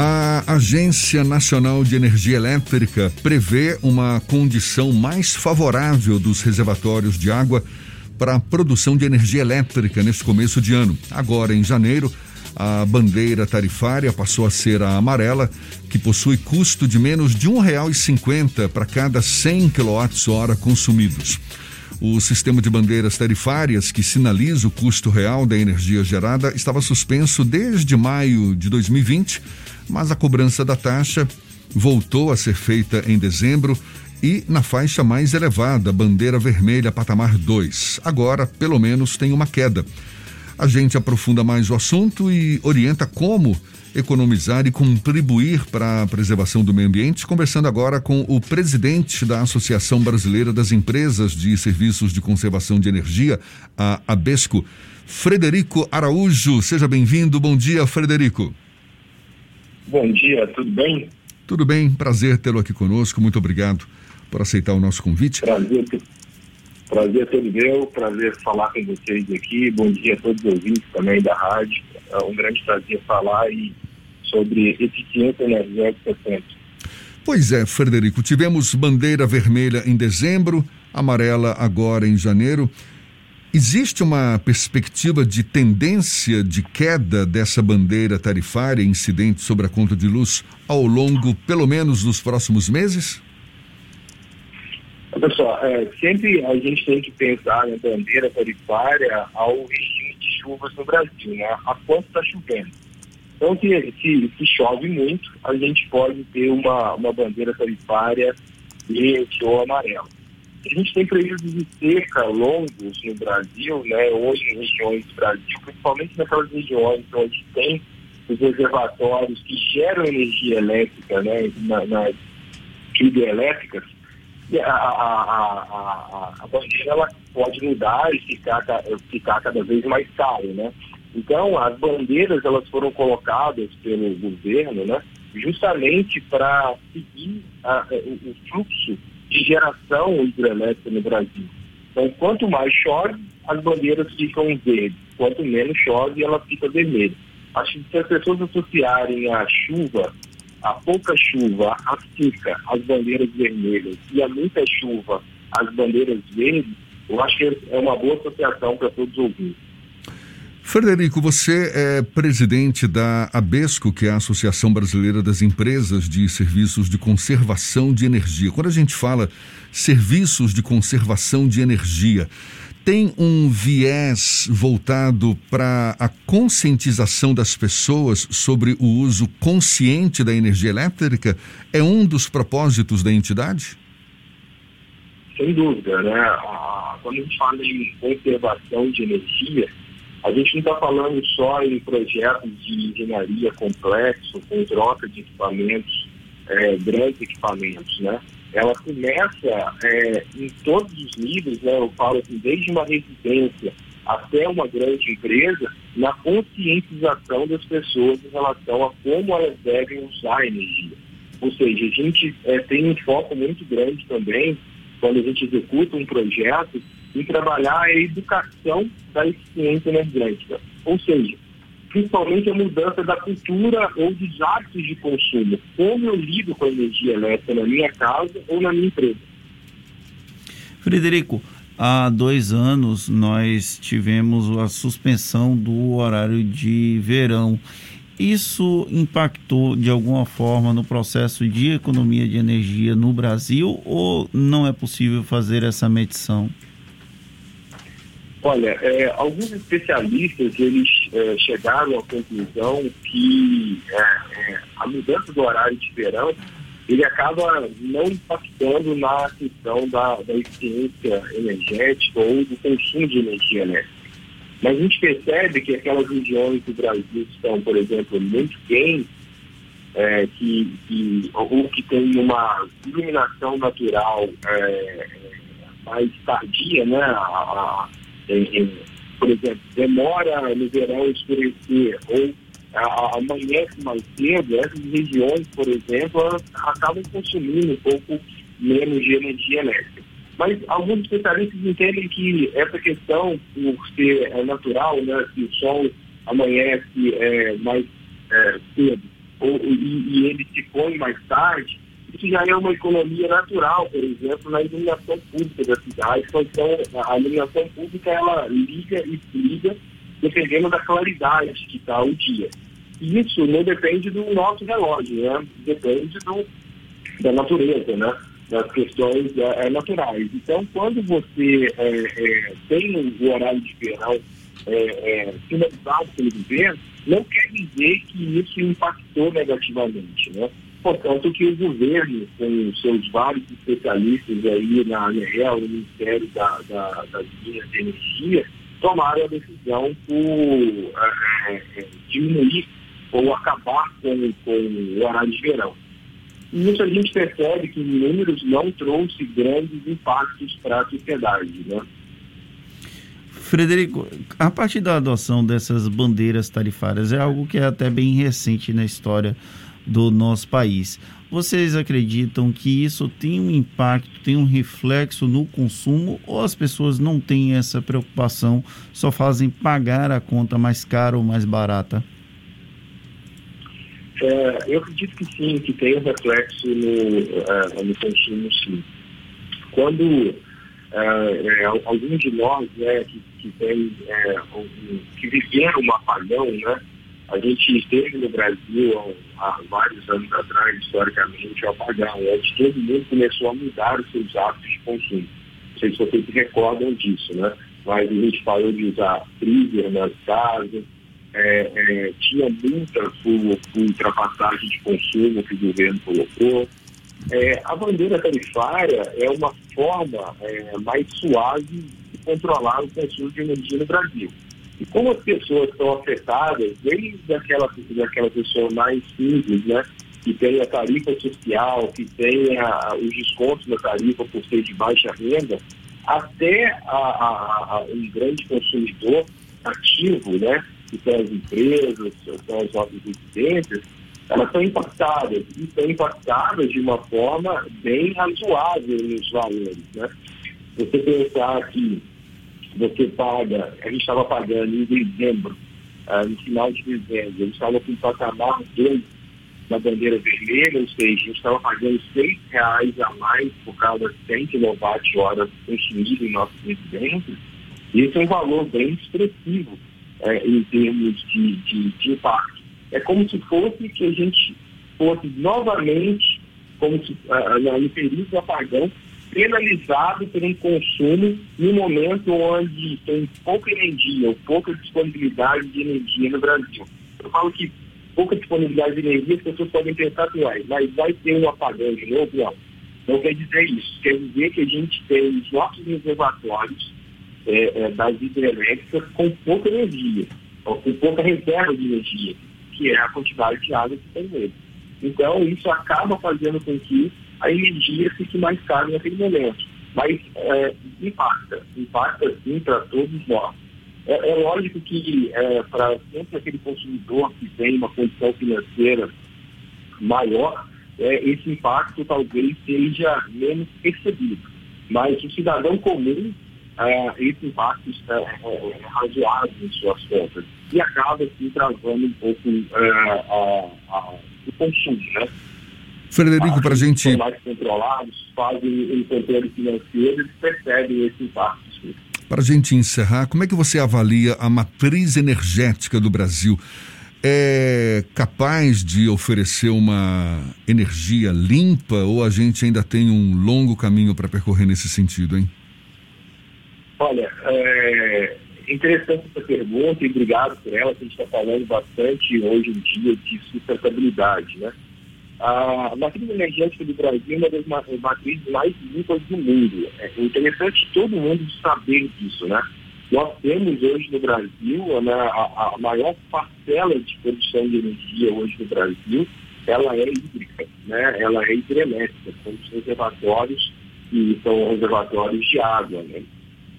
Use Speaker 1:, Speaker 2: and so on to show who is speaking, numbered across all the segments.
Speaker 1: A Agência Nacional de Energia Elétrica prevê uma condição mais favorável dos reservatórios de água para a produção de energia elétrica neste começo de ano. Agora, em janeiro, a bandeira tarifária passou a ser a amarela, que possui custo de menos de R$ 1,50 para cada 100 kWh consumidos. O sistema de bandeiras tarifárias, que sinaliza o custo real da energia gerada, estava suspenso desde maio de 2020 mas a cobrança da taxa voltou a ser feita em dezembro e na faixa mais elevada, bandeira vermelha patamar 2. Agora, pelo menos, tem uma queda. A gente aprofunda mais o assunto e orienta como economizar e contribuir para a preservação do meio ambiente, conversando agora com o presidente da Associação Brasileira das Empresas de Serviços de Conservação de Energia, a ABESCO, Frederico Araújo. Seja bem-vindo. Bom dia, Frederico.
Speaker 2: Bom dia, tudo bem?
Speaker 1: Tudo bem, prazer tê-lo aqui conosco. Muito obrigado por aceitar o nosso convite.
Speaker 2: Prazer, prazer todo meu, prazer falar com vocês aqui. Bom dia a todos os ouvintes também da rádio. É um grande prazer falar e sobre eficiência energética sempre.
Speaker 1: Pois é, Frederico, tivemos bandeira vermelha em dezembro, amarela agora em janeiro. Existe uma perspectiva de tendência de queda dessa bandeira tarifária incidente sobre a conta de luz ao longo, pelo menos, dos próximos meses?
Speaker 2: Pessoal, é, sempre a gente tem que pensar na bandeira tarifária ao regime de chuvas no Brasil, né? A quanto está chovendo. Então, se, se, se, chove muito, a gente pode ter uma, uma bandeira tarifária verde ou amarela. A gente tem períodos de seca longos no Brasil, né, hoje em regiões do Brasil, principalmente naquelas regiões onde tem os reservatórios que geram energia elétrica, né, na, nas hidrelétricas, a, a, a, bandeira ela pode mudar e ficar, ficar cada vez mais caro, né? Então, as bandeiras elas foram colocadas pelo governo, né, justamente para seguir o fluxo de geração hidrelétrica no Brasil. Então, quanto mais chove, as bandeiras ficam verdes. Quanto menos chove, ela fica vermelha. Acho que se as pessoas associarem a chuva, a pouca chuva, a as bandeiras vermelhas e a muita chuva, as bandeiras verdes, eu acho que é uma boa associação para todos os ouvintes.
Speaker 1: Frederico, você é presidente da ABESCO, que é a Associação Brasileira das Empresas de Serviços de Conservação de Energia. Quando a gente fala serviços de conservação de energia, tem um viés voltado para a conscientização das pessoas sobre o uso consciente da energia elétrica? É um dos propósitos da entidade?
Speaker 2: Sem dúvida, né? Quando a gente fala em conservação de energia, a gente não está falando só em projetos de engenharia complexo, com troca de equipamentos, é, grandes equipamentos, né? Ela começa é, em todos os níveis, né? Eu falo assim, desde uma residência até uma grande empresa, na conscientização das pessoas em relação a como elas devem usar a energia. Ou seja, a gente é, tem um foco muito grande também, quando a gente executa um projeto, em trabalhar a educação da eficiência energética. Ou seja, principalmente a mudança da cultura ou dos hábitos de consumo. Como eu lido com a energia elétrica na minha casa ou na minha empresa.
Speaker 3: Frederico, há dois anos nós tivemos a suspensão do horário de verão. Isso impactou de alguma forma no processo de economia de energia no Brasil ou não é possível fazer essa medição?
Speaker 2: Olha, é, alguns especialistas eles é, chegaram à conclusão que é, é, a mudança do horário de verão ele acaba não impactando na questão da, da eficiência energética ou do consumo de energia elétrica. Mas a gente percebe que aquelas regiões do Brasil estão, por exemplo, muito quentes, é, que, que, ou que tem uma iluminação natural é, mais tardia, né? A, por exemplo, demora no verão escurecer ou amanhece mais cedo, essas regiões, por exemplo, acabam consumindo um pouco menos de energia elétrica. Mas alguns especialistas entendem que essa questão, por ser é, natural, né, se o sol amanhece é, mais é, cedo ou, e, e ele se põe mais tarde, isso já é uma economia natural, por exemplo, na iluminação pública da cidade. Então, a iluminação pública, ela liga e desliga dependendo da claridade que está o dia. E isso não depende do nosso relógio, né? Depende do, da natureza, né? Das questões é, é naturais. Então, quando você é, é, tem o horário de verão é, é, finalizado pelo governo, não quer dizer que isso impactou negativamente, né? Portanto, que o governo, com seus vários especialistas aí na ANEEL, no Ministério da, da, das Linhas de Energia, tomaram a decisão por é, é, diminuir ou acabar com, com o horário de verão. E isso a gente percebe que em números não trouxe grandes impactos para a sociedade. Né?
Speaker 3: Frederico, a partir da adoção dessas bandeiras tarifárias, é algo que é até bem recente na história do nosso país. Vocês acreditam que isso tem um impacto, tem um reflexo no consumo ou as pessoas não têm essa preocupação, só fazem pagar a conta mais cara ou mais barata?
Speaker 2: É, eu acredito que sim, que tem um reflexo no, uh, no consumo, sim. Quando uh, alguns de nós né, que, que, tem, um, que viveram um apagão, né, a gente esteve no Brasil há vários anos atrás, historicamente, o apagão, todo mundo começou a mudar os seus hábitos de consumo. Não sei se vocês se recordam disso, né? Mas a gente parou de usar freezer nas casas, é, é, tinha multa por, por, ultrapassagem de consumo que o governo colocou. É, a bandeira tarifária é uma forma é, mais suave de controlar o consumo de energia no Brasil. E como as pessoas estão afetadas, desde aquela, daquela pessoa mais simples, né, que tem a tarifa social, que tem a, os descontos da tarifa por ser de baixa renda, até a, a, um grande consumidor ativo, né, que são as empresas, são as nossas residências, elas são impactadas, e são impactadas de uma forma bem razoável nos valores. Né? Você pensar que você paga, a gente estava pagando em dezembro, ah, no final de dezembro, a gente estava com o patamar 2 na bandeira vermelha, ou seja, a gente estava pagando seis reais a mais por cada 100 kWh consumido em nossos residências, isso é um valor bem expressivo é, em termos de, de, de, impacto. É como se fosse que a gente fosse novamente, como se, uh, no período do apagão, penalizado por um consumo no momento onde tem pouca energia ou pouca disponibilidade de energia no Brasil. Eu falo que pouca disponibilidade de energia, as pessoas podem pensar assim, mas vai ter um apagão de novo? Não. Não quer dizer isso. Quer dizer que a gente tem os nossos reservatórios é, é, das hidrelétricas com pouca energia, com pouca reserva de energia, que é a quantidade de água que tem nele. Então, isso acaba fazendo com que a energia fique mais cara naquele momento. Mas é, impacta, impacta sim para todos nós. É, é lógico que é, para sempre aquele consumidor que tem uma condição financeira maior, é, esse impacto talvez seja menos percebido. Mas o cidadão comum, é, esse impacto é, é, é razoável em suas contas e acaba assim travando um pouco o consumo, né?
Speaker 1: Frederico, para a gente.
Speaker 2: controlados, fazem um controle financeiro, eles percebem esse impacto.
Speaker 1: Para a gente encerrar, como é que você avalia a matriz energética do Brasil? É capaz de oferecer uma energia limpa ou a gente ainda tem um longo caminho para percorrer nesse sentido, hein?
Speaker 2: Olha, é interessante essa pergunta e obrigado por ela, que a gente está falando bastante hoje em dia de sustentabilidade, né? A matriz energética do Brasil é uma das matrizes mais limpas do mundo. É interessante todo mundo saber disso, né? Nós temos hoje no Brasil né, a, a, maior parcela de produção de energia hoje no Brasil, ela é hídrica, né? Ela é hidrelétrica, são os reservatórios que são reservatórios de água, né?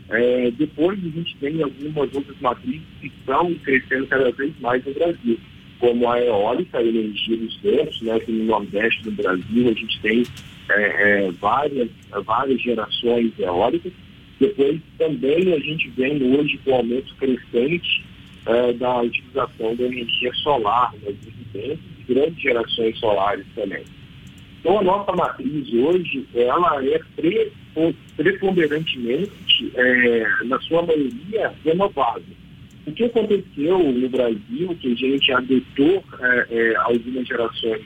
Speaker 2: É, depois a gente tem algumas outras matrizes que estão crescendo cada vez mais no Brasil como a eólica, a energia dos ventos, né, que no Nordeste do Brasil a gente tem é, é, várias, várias gerações eólicas. Depois também a gente vem hoje com o aumento crescente é, da utilização da energia solar nas residências, grandes gerações solares também. Então, a nossa matriz hoje, ela é preponderantemente, é, na sua maioria, renovável. O que aconteceu no Brasil, que a gente adotou é, é, algumas gerações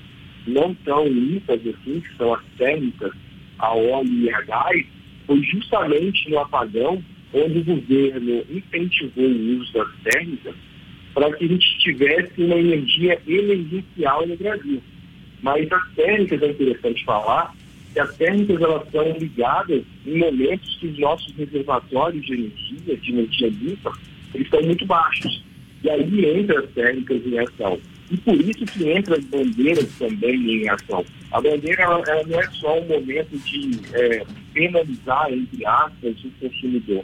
Speaker 2: não tão limpas assim, que são as térmicas, a óleo e a gás, foi justamente no apagão onde o governo incentivou o uso das térmicas para que a gente tivesse uma energia emergencial no Brasil. Mas as térmicas, é interessante falar, que as térmicas elas são ligadas em momentos que os nossos reservatórios de energia, de energia limpa, eles estão muito baixos. E aí entra as térmicas em ação. E por isso que entra as bandeiras também em ação. A bandeira ela, ela não é só um momento de é, penalizar, entre aspas, o consumidor.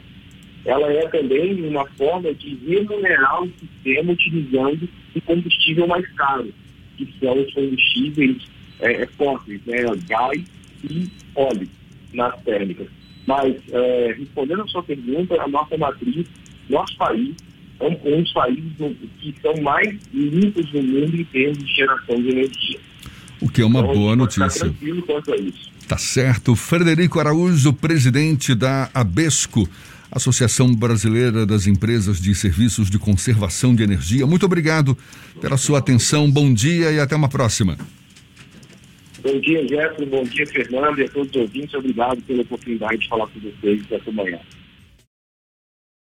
Speaker 2: Ela é também uma forma de remunerar o sistema utilizando o combustível mais caro, que são os combustíveis é, fósseis, né, gás e óleo nas térmicas. Mas, é, respondendo a sua pergunta, a nossa matriz, nosso país, é um, um dos países que são mais limpos no mundo em termos de geração de energia.
Speaker 1: O que é uma então, boa notícia.
Speaker 2: tranquilo quanto a isso.
Speaker 1: Tá certo. Frederico Araújo, presidente da ABESCO, Associação Brasileira das Empresas de Serviços de Conservação de Energia. Muito obrigado pela sua atenção. Bom dia e até uma próxima.
Speaker 2: Bom dia, Jefferson. Bom dia, Fernando, e a todos os ouvintes. Obrigado pela oportunidade de falar com vocês essa manhã.